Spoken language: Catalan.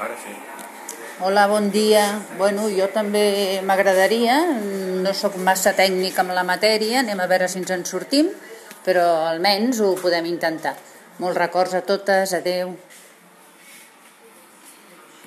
Ara sí. Hola, bon dia. Bueno, jo també m'agradaria, no sóc massa tècnic amb la matèria, anem a veure si ens en sortim, però almenys ho podem intentar. Molts records a totes, adeu.